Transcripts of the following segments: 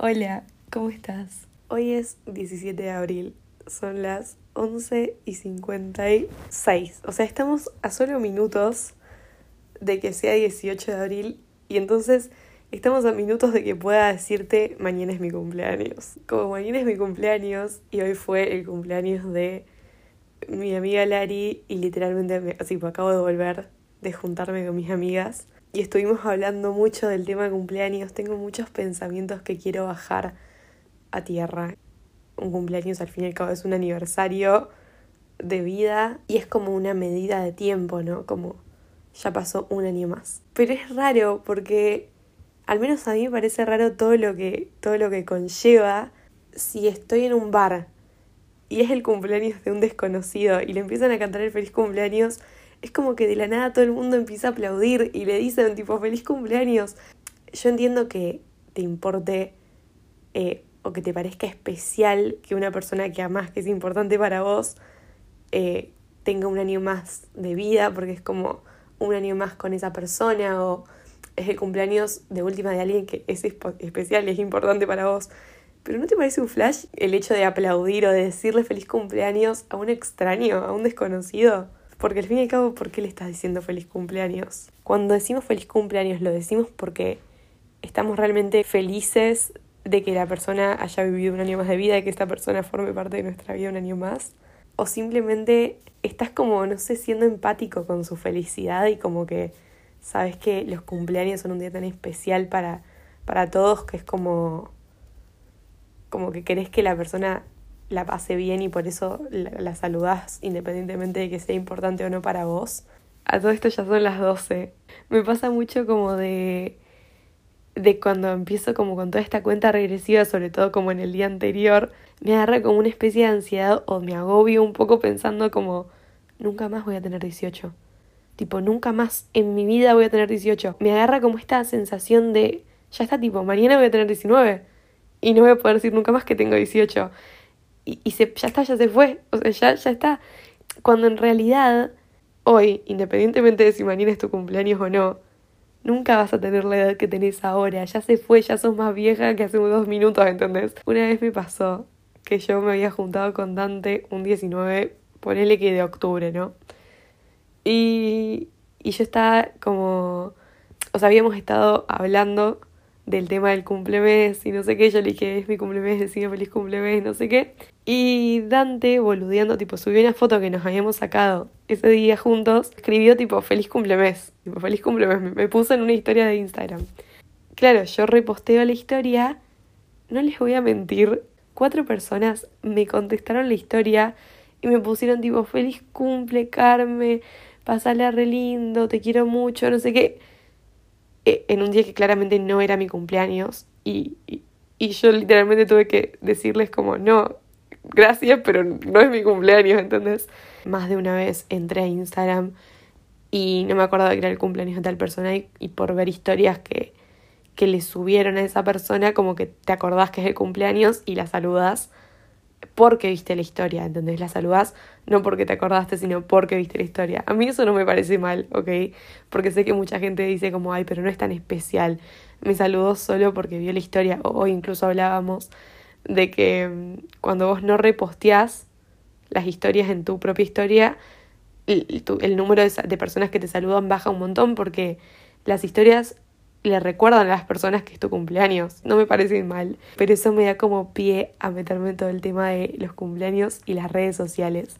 Hola, ¿cómo estás? Hoy es 17 de abril, son las 11 y 56. O sea, estamos a solo minutos de que sea 18 de abril y entonces estamos a minutos de que pueda decirte mañana es mi cumpleaños. Como mañana es mi cumpleaños y hoy fue el cumpleaños de mi amiga Lari y literalmente así acabo de volver de juntarme con mis amigas y estuvimos hablando mucho del tema de cumpleaños. Tengo muchos pensamientos que quiero bajar a tierra. Un cumpleaños al fin y al cabo es un aniversario de vida y es como una medida de tiempo, ¿no? Como ya pasó un año más. Pero es raro porque al menos a mí me parece raro todo lo que todo lo que conlleva si estoy en un bar y es el cumpleaños de un desconocido y le empiezan a cantar el feliz cumpleaños es como que de la nada todo el mundo empieza a aplaudir y le dicen tipo feliz cumpleaños. Yo entiendo que te importe eh, o que te parezca especial que una persona que amas, que es importante para vos, eh, tenga un año más de vida, porque es como un año más con esa persona o es el cumpleaños de última de alguien que es especial y es importante para vos. Pero ¿no te parece un flash el hecho de aplaudir o de decirle feliz cumpleaños a un extraño, a un desconocido? Porque al fin y al cabo, ¿por qué le estás diciendo feliz cumpleaños? Cuando decimos feliz cumpleaños, lo decimos porque estamos realmente felices de que la persona haya vivido un año más de vida y que esta persona forme parte de nuestra vida un año más. O simplemente estás como, no sé, siendo empático con su felicidad y como que sabes que los cumpleaños son un día tan especial para, para todos que es como, como que querés que la persona la pase bien y por eso la, la saludás independientemente de que sea importante o no para vos. A todo esto ya son las 12. Me pasa mucho como de de cuando empiezo como con toda esta cuenta regresiva, sobre todo como en el día anterior, me agarra como una especie de ansiedad o me agobio un poco pensando como nunca más voy a tener 18. Tipo, nunca más en mi vida voy a tener 18. Me agarra como esta sensación de ya está tipo, mañana voy a tener 19 y no voy a poder decir nunca más que tengo 18 y, se, ya está, ya se fue, o sea, ya, ya está. Cuando en realidad, hoy, independientemente de si mañana es tu cumpleaños o no, nunca vas a tener la edad que tenés ahora, ya se fue, ya sos más vieja que hace dos minutos, ¿entendés? Una vez me pasó que yo me había juntado con Dante un 19, ponele que de octubre, ¿no? Y, y yo estaba como, o sea, habíamos estado hablando del tema del cumplemes y no sé qué. Yo le dije, es mi cumplemes, decía feliz cumplemes, no sé qué. Y Dante, boludeando, tipo, subió una foto que nos habíamos sacado ese día juntos. Escribió, tipo, feliz cumplemes. Tipo, feliz cumplemes. Me puso en una historia de Instagram. Claro, yo reposteo la historia. No les voy a mentir. Cuatro personas me contestaron la historia y me pusieron, tipo, feliz cumple, Carme. Pasale re lindo, te quiero mucho, no sé qué en un día que claramente no era mi cumpleaños y, y, yo literalmente tuve que decirles como, no, gracias, pero no es mi cumpleaños, ¿entendés? Más de una vez entré a Instagram y no me acordaba que era el cumpleaños de tal persona y, por ver historias que, que le subieron a esa persona, como que te acordás que es el cumpleaños y la saludas porque viste la historia, ¿entendés? La saludás no porque te acordaste, sino porque viste la historia. A mí eso no me parece mal, ¿ok? Porque sé que mucha gente dice como, ay, pero no es tan especial. Me saludó solo porque vio la historia, o, incluso hablábamos de que mm, cuando vos no reposteás las historias en tu propia historia, el, el número de, de personas que te saludan baja un montón porque las historias le recuerdan a las personas que es tu cumpleaños. No me parece mal, pero eso me da como pie a meterme en todo el tema de los cumpleaños y las redes sociales,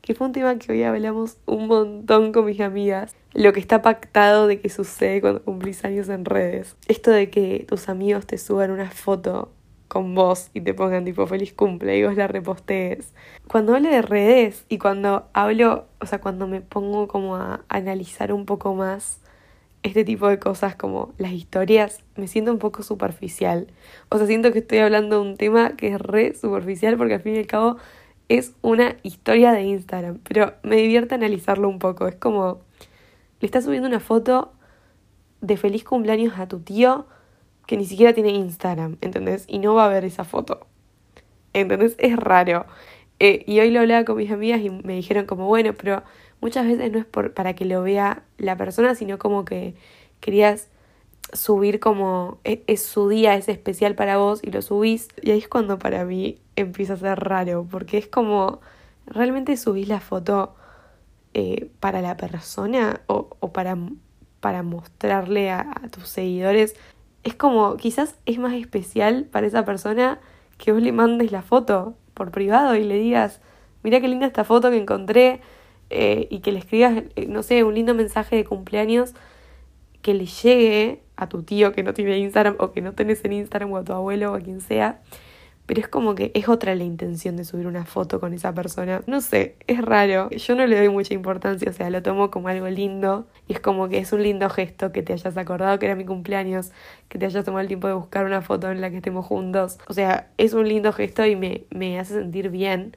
que fue un tema que hoy hablamos un montón con mis amigas. Lo que está pactado de que sucede cuando cumplís años en redes. Esto de que tus amigos te suban una foto con vos y te pongan tipo feliz cumple y vos la repostees. Cuando hablo de redes y cuando hablo, o sea, cuando me pongo como a analizar un poco más este tipo de cosas como las historias, me siento un poco superficial. O sea, siento que estoy hablando de un tema que es re superficial porque al fin y al cabo es una historia de Instagram. Pero me divierte analizarlo un poco. Es como, le estás subiendo una foto de feliz cumpleaños a tu tío que ni siquiera tiene Instagram, ¿entendés? Y no va a ver esa foto. ¿Entendés? Es raro. Eh, y hoy lo hablaba con mis amigas y me dijeron como, bueno, pero muchas veces no es por, para que lo vea la persona, sino como que querías subir como es, es, su día, es especial para vos y lo subís. Y ahí es cuando para mí empieza a ser raro, porque es como realmente subís la foto eh, para la persona o, o para, para mostrarle a, a tus seguidores. Es como quizás es más especial para esa persona que vos le mandes la foto por privado y le digas, mira qué linda esta foto que encontré eh, y que le escribas, eh, no sé, un lindo mensaje de cumpleaños que le llegue a tu tío que no tiene Instagram o que no tenés en Instagram o a tu abuelo o a quien sea. Pero es como que es otra la intención de subir una foto con esa persona. No sé, es raro. Yo no le doy mucha importancia, o sea, lo tomo como algo lindo. Y es como que es un lindo gesto que te hayas acordado que era mi cumpleaños, que te hayas tomado el tiempo de buscar una foto en la que estemos juntos. O sea, es un lindo gesto y me, me hace sentir bien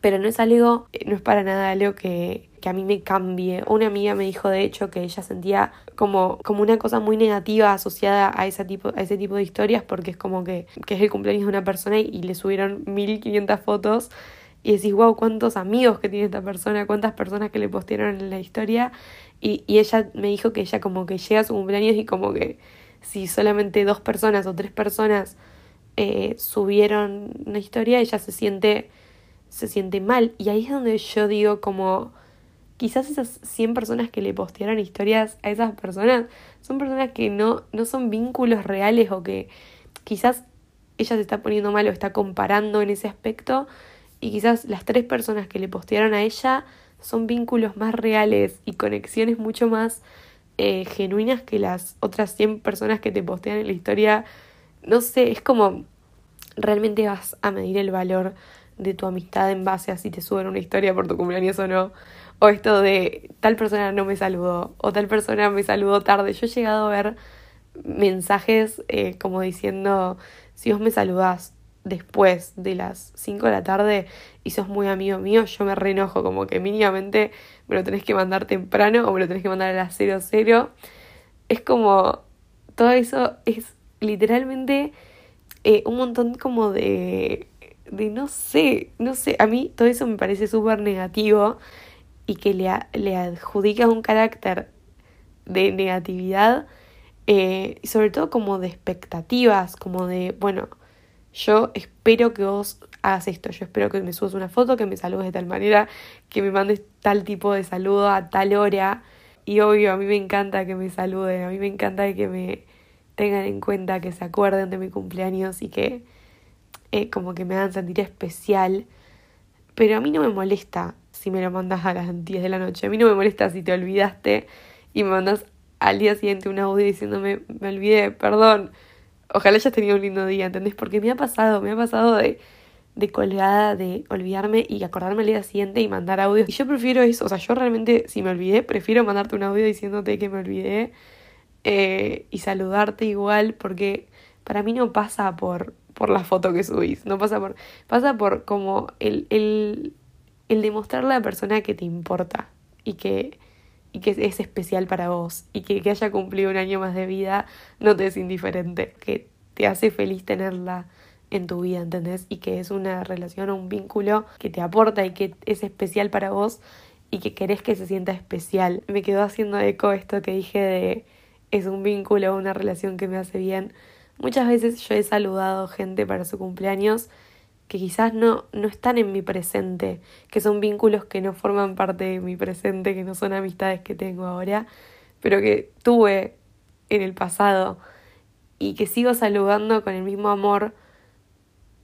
pero no es algo, no es para nada algo que, que a mí me cambie. Una amiga me dijo de hecho que ella sentía como, como una cosa muy negativa asociada a ese tipo, a ese tipo de historias porque es como que, que es el cumpleaños de una persona y, y le subieron 1500 fotos y decís, wow, cuántos amigos que tiene esta persona, cuántas personas que le postearon en la historia. Y, y ella me dijo que ella como que llega a su cumpleaños y como que si solamente dos personas o tres personas eh, subieron una historia, ella se siente se siente mal. Y ahí es donde yo digo como quizás esas 100 personas que le postearon historias a esas personas son personas que no, no son vínculos reales o que quizás ella se está poniendo mal o está comparando en ese aspecto y quizás las tres personas que le postearon a ella son vínculos más reales y conexiones mucho más eh, genuinas que las otras 100 personas que te postean en la historia. No sé, es como realmente vas a medir el valor de tu amistad en base a si te suben una historia por tu cumpleaños o no. O esto de tal persona no me saludó o tal persona me saludó tarde. Yo he llegado a ver mensajes eh, como diciendo, si vos me saludás después de las 5 de la tarde y sos muy amigo mío, yo me reenojo, como que mínimamente me lo tenés que mandar temprano o me lo tenés que mandar a las 00. Es como, todo eso es literalmente eh, un montón como de de no sé, no sé, a mí todo eso me parece súper negativo y que le, le adjudica un carácter de negatividad eh, y sobre todo como de expectativas, como de, bueno, yo espero que vos hagas esto, yo espero que me subas una foto, que me saludes de tal manera, que me mandes tal tipo de saludo a tal hora. Y obvio, a mí me encanta que me saluden, a mí me encanta que me tengan en cuenta, que se acuerden de mi cumpleaños y que, eh, como que me hagan sentir especial. Pero a mí no me molesta si me lo mandas a las 10 de la noche. A mí no me molesta si te olvidaste y me mandas al día siguiente un audio diciéndome, me olvidé, perdón. Ojalá hayas tenido un lindo día, ¿entendés? Porque me ha pasado, me ha pasado de, de colgada, de olvidarme y acordarme al día siguiente y mandar audio. Y yo prefiero eso, o sea, yo realmente, si me olvidé, prefiero mandarte un audio diciéndote que me olvidé eh, y saludarte igual, porque para mí no pasa por, por la foto que subís, no pasa por, pasa por como el, el, el demostrarle a la persona que te importa y que, y que es especial para vos y que, que haya cumplido un año más de vida no te es indiferente, que te hace feliz tenerla en tu vida, ¿entendés? Y que es una relación o un vínculo que te aporta y que es especial para vos y que querés que se sienta especial. Me quedó haciendo eco esto que dije de es un vínculo, una relación que me hace bien Muchas veces yo he saludado gente para su cumpleaños que quizás no, no están en mi presente, que son vínculos que no forman parte de mi presente, que no son amistades que tengo ahora, pero que tuve en el pasado y que sigo saludando con el mismo amor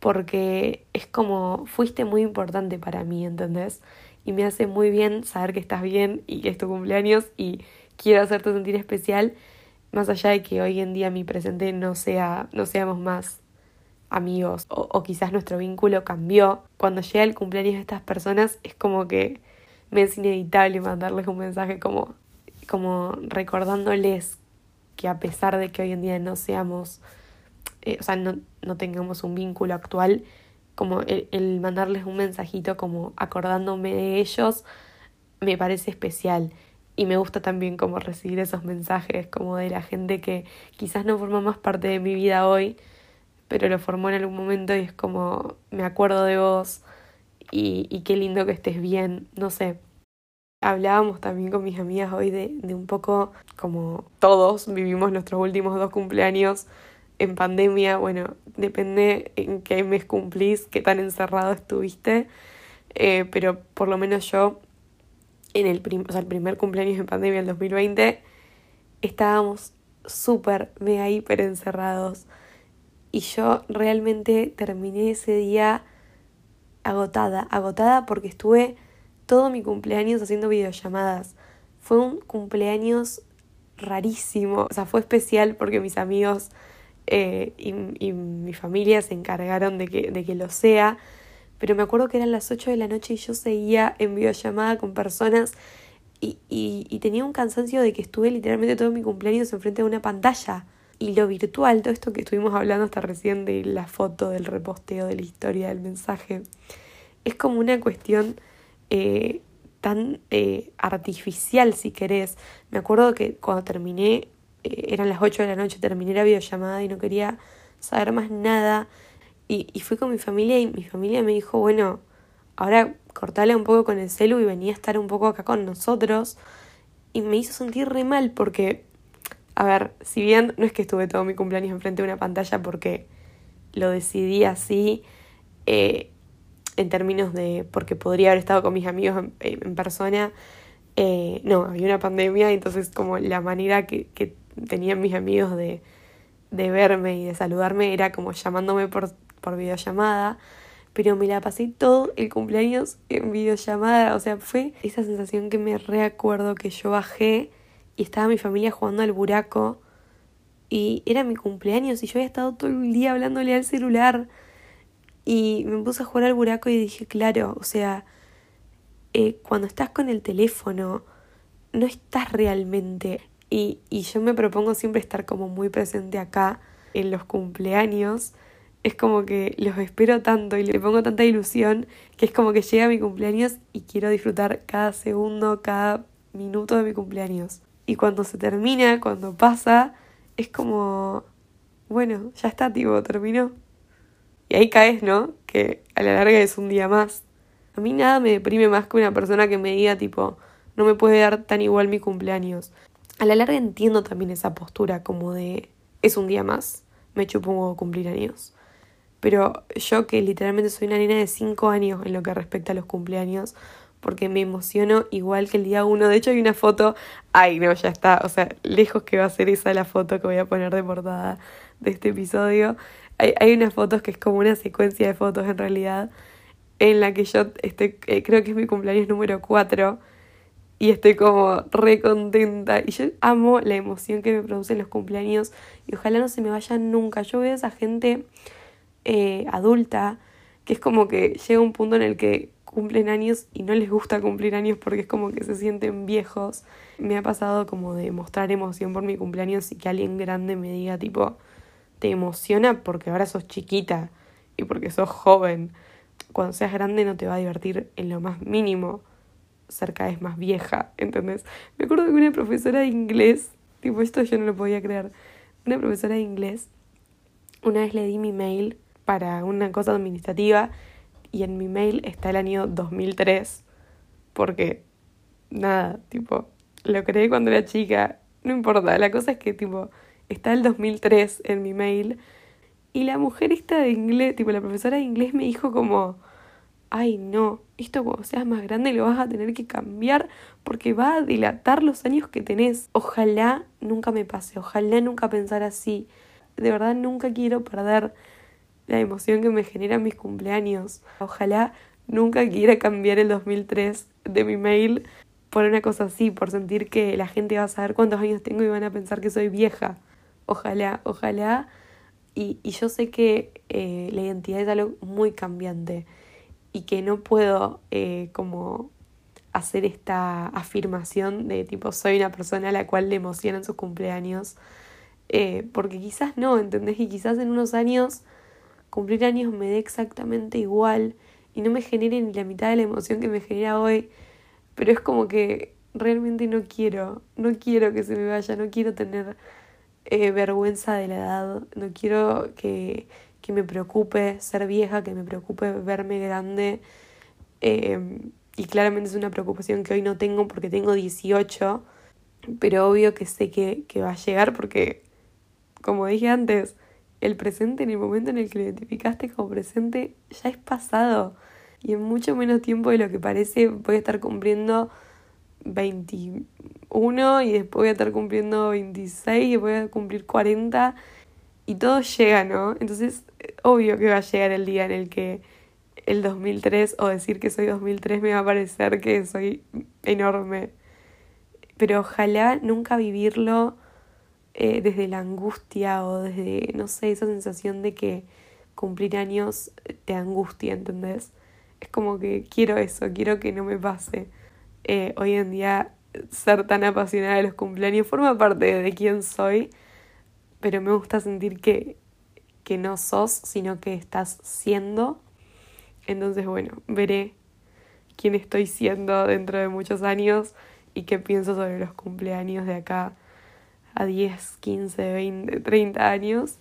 porque es como fuiste muy importante para mí, ¿entendés? Y me hace muy bien saber que estás bien y que es tu cumpleaños y quiero hacerte sentir especial más allá de que hoy en día mi presente no sea, no seamos más amigos o, quizás nuestro vínculo cambió, cuando llega el cumpleaños de estas personas es como que me es inevitable mandarles un mensaje como, como recordándoles que a pesar de que hoy en día no seamos, eh, o sea, no, no, tengamos un vínculo actual, como el, el mandarles un mensajito como acordándome de ellos, me parece especial y me gusta también como recibir esos mensajes como de la gente que quizás no forma más parte de mi vida hoy, pero lo formó en algún momento y es como me acuerdo de vos y, y qué lindo que estés bien, no sé. hablábamos también con mis amigas hoy de, de un poco como todos vivimos nuestros últimos dos cumpleaños en pandemia, bueno, depende en qué mes cumplís, qué tan encerrado estuviste, eh, pero por lo menos yo, en el, o sea, el primer cumpleaños en pandemia, el 2020, estábamos súper, mega, hiper encerrados. Y yo realmente terminé ese día agotada, agotada porque estuve todo mi cumpleaños haciendo videollamadas. Fue un cumpleaños rarísimo, o sea, fue especial porque mis amigos eh, y, y, mi familia se encargaron de que, de que lo sea, pero me acuerdo que eran las 8 de la noche y yo seguía en videollamada con personas y, y, y tenía un cansancio de que estuve literalmente todo mi cumpleaños enfrente de una pantalla. Y lo virtual, todo esto que estuvimos hablando hasta recién de la foto, del reposteo, de la historia, del mensaje, es como una cuestión eh, tan eh, artificial, si querés. Me acuerdo que cuando terminé, eh, eran las 8 de la noche, terminé la videollamada y no quería saber más nada. Y, y fui con mi familia y mi familia me dijo, bueno, ahora cortale un poco con el celu y venía a estar un poco acá con nosotros. Y me hizo sentir re mal porque, a ver, si bien no es que estuve todo mi cumpleaños enfrente de una pantalla porque lo decidí así, eh, en términos de, porque podría haber estado con mis amigos en, persona, eh, no, había una pandemia, entonces como la manera que, que tenían mis amigos de, de verme y de saludarme era como llamándome por, por videollamada, pero me la pasé todo el cumpleaños en videollamada, o sea, fue esa sensación que me reacuerdo que yo bajé y estaba mi familia jugando al buraco y era mi cumpleaños y yo había estado todo el día hablándole al celular y me puse a jugar al buraco y dije, claro, o sea, eh, cuando estás con el teléfono, no estás realmente. Y, y yo me propongo siempre estar como muy presente acá en los cumpleaños. Es como que los espero tanto y le pongo tanta ilusión que es como que llega mi cumpleaños y quiero disfrutar cada segundo, cada minuto de mi cumpleaños. Y cuando se termina, cuando pasa, es como, bueno, ya está, tipo, terminó. Y ahí caes, ¿no? Que a la larga es un día más. A mí nada me deprime más que una persona que me diga tipo, no me puede dar tan igual mi cumpleaños. A la larga entiendo también esa postura como de, es un día más, me chupo cumplir años. Pero yo que literalmente soy una nena de 5 años en lo que respecta a los cumpleaños, porque me emociono igual que el día uno. De hecho hay una foto, ay no, ya está, o sea, lejos que va a ser esa la foto que voy a poner de portada de este episodio. Hay, hay unas fotos que es como una secuencia de fotos en realidad, en la que yo estoy, eh, creo que es mi cumpleaños número 4 y estoy como re contenta. Y yo amo la emoción que me producen los cumpleaños y ojalá no se me vayan nunca. Yo veo a esa gente eh, adulta que es como que llega un punto en el que cumplen años y no les gusta cumplir años porque es como que se sienten viejos. Me ha pasado como de mostrar emoción por mi cumpleaños y que alguien grande me diga tipo, te emociona porque ahora sos chiquita y porque sos joven. Cuando seas grande no te va a divertir en lo más mínimo ser cada vez más vieja, ¿entendés? Me acuerdo que una profesora de inglés, tipo esto yo no lo podía creer, una profesora de inglés, una vez le di mi mail para una cosa administrativa y en mi mail está el año 2003 porque nada, tipo, lo creé cuando era chica, no importa, la cosa es que tipo está el 2003 en mi mail. Y la mujer esta de inglés, tipo la profesora de inglés me dijo como, ay no, esto cuando seas más grande lo vas a tener que cambiar porque va a dilatar los años que tenés. Ojalá nunca me pase, ojalá nunca pensar así. De verdad nunca quiero perder la emoción que me generan mis cumpleaños. Ojalá nunca quiera cambiar el 2003 de mi mail por una cosa así, por sentir que la gente va a saber cuántos años tengo y van a pensar que soy vieja. Ojalá, ojalá. Y, y yo sé que eh, la identidad es algo muy cambiante y que no puedo eh, como hacer esta afirmación de tipo soy una persona a la cual le emocionan sus cumpleaños. Eh, porque quizás no, ¿entendés? Y quizás en unos años cumplir años me dé exactamente igual y no me genere ni la mitad de la emoción que me genera hoy. Pero es como que realmente no quiero, no quiero que se me vaya, no quiero tener eh, vergüenza de la edad, no quiero que, que, me preocupe ser vieja, que me preocupe verme grande. Eh, y claramente es una preocupación que hoy no tengo porque tengo 18, pero obvio que sé que, que va a llegar porque, como dije antes, el presente en el momento en el que lo identificaste como presente ya es pasado y en mucho menos tiempo de lo que parece voy a estar cumpliendo 21 y después voy a estar cumpliendo 26 y voy a cumplir 40 y todo llega, ¿no? Entonces, obvio que va a llegar el día en el que el 2003 o decir que soy 2003 me va a parecer que soy enorme. Pero ojalá nunca vivirlo eh, desde la angustia o desde, no sé, esa sensación de que cumplir años te angustia, ¿entendés? Es como que quiero eso, quiero que no me pase. Eh, hoy en día ser tan apasionada de los cumpleaños forma parte de quién soy, pero me gusta sentir que, que no sos, sino que estás siendo. Entonces, bueno, veré quién estoy siendo dentro de muchos años y qué pienso sobre los cumpleaños de acá a 10, 15, 20, 30 años.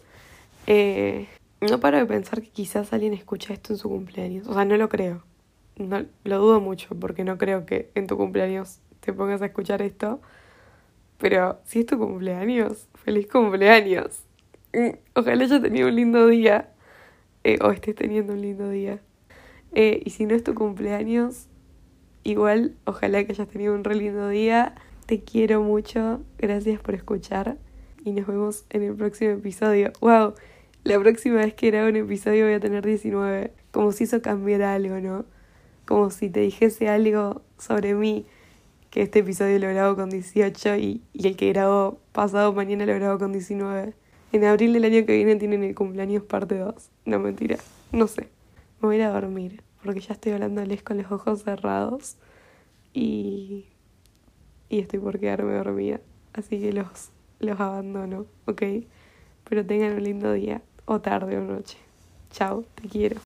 Eh, no paro de pensar que quizás alguien escucha esto en su cumpleaños. O sea, no lo creo. No, lo dudo mucho porque no creo que en tu cumpleaños te pongas a escuchar esto. Pero si es tu cumpleaños, feliz cumpleaños. Mm, ojalá hayas tenido un lindo día. Eh, o estés teniendo un lindo día. Eh, y si no es tu cumpleaños, igual ojalá que hayas tenido un re lindo día. Te quiero mucho. Gracias por escuchar. Y nos vemos en el próximo episodio. ¡Wow! La próxima vez que grabo un episodio voy a tener 19. Como si eso cambiara algo, ¿no? Como si te dijese algo sobre mí, que este episodio lo grabo con 18 y, y el que grabo pasado mañana lo grabo con 19. En abril del año que viene tienen el cumpleaños parte 2. No, mentira. No sé. Me voy a ir a dormir, porque ya estoy hablándoles con los ojos cerrados y, y estoy por quedarme dormida. Así que los, los abandono, ¿ok? Pero tengan un lindo día o tarde o noche. Chao, te quiero.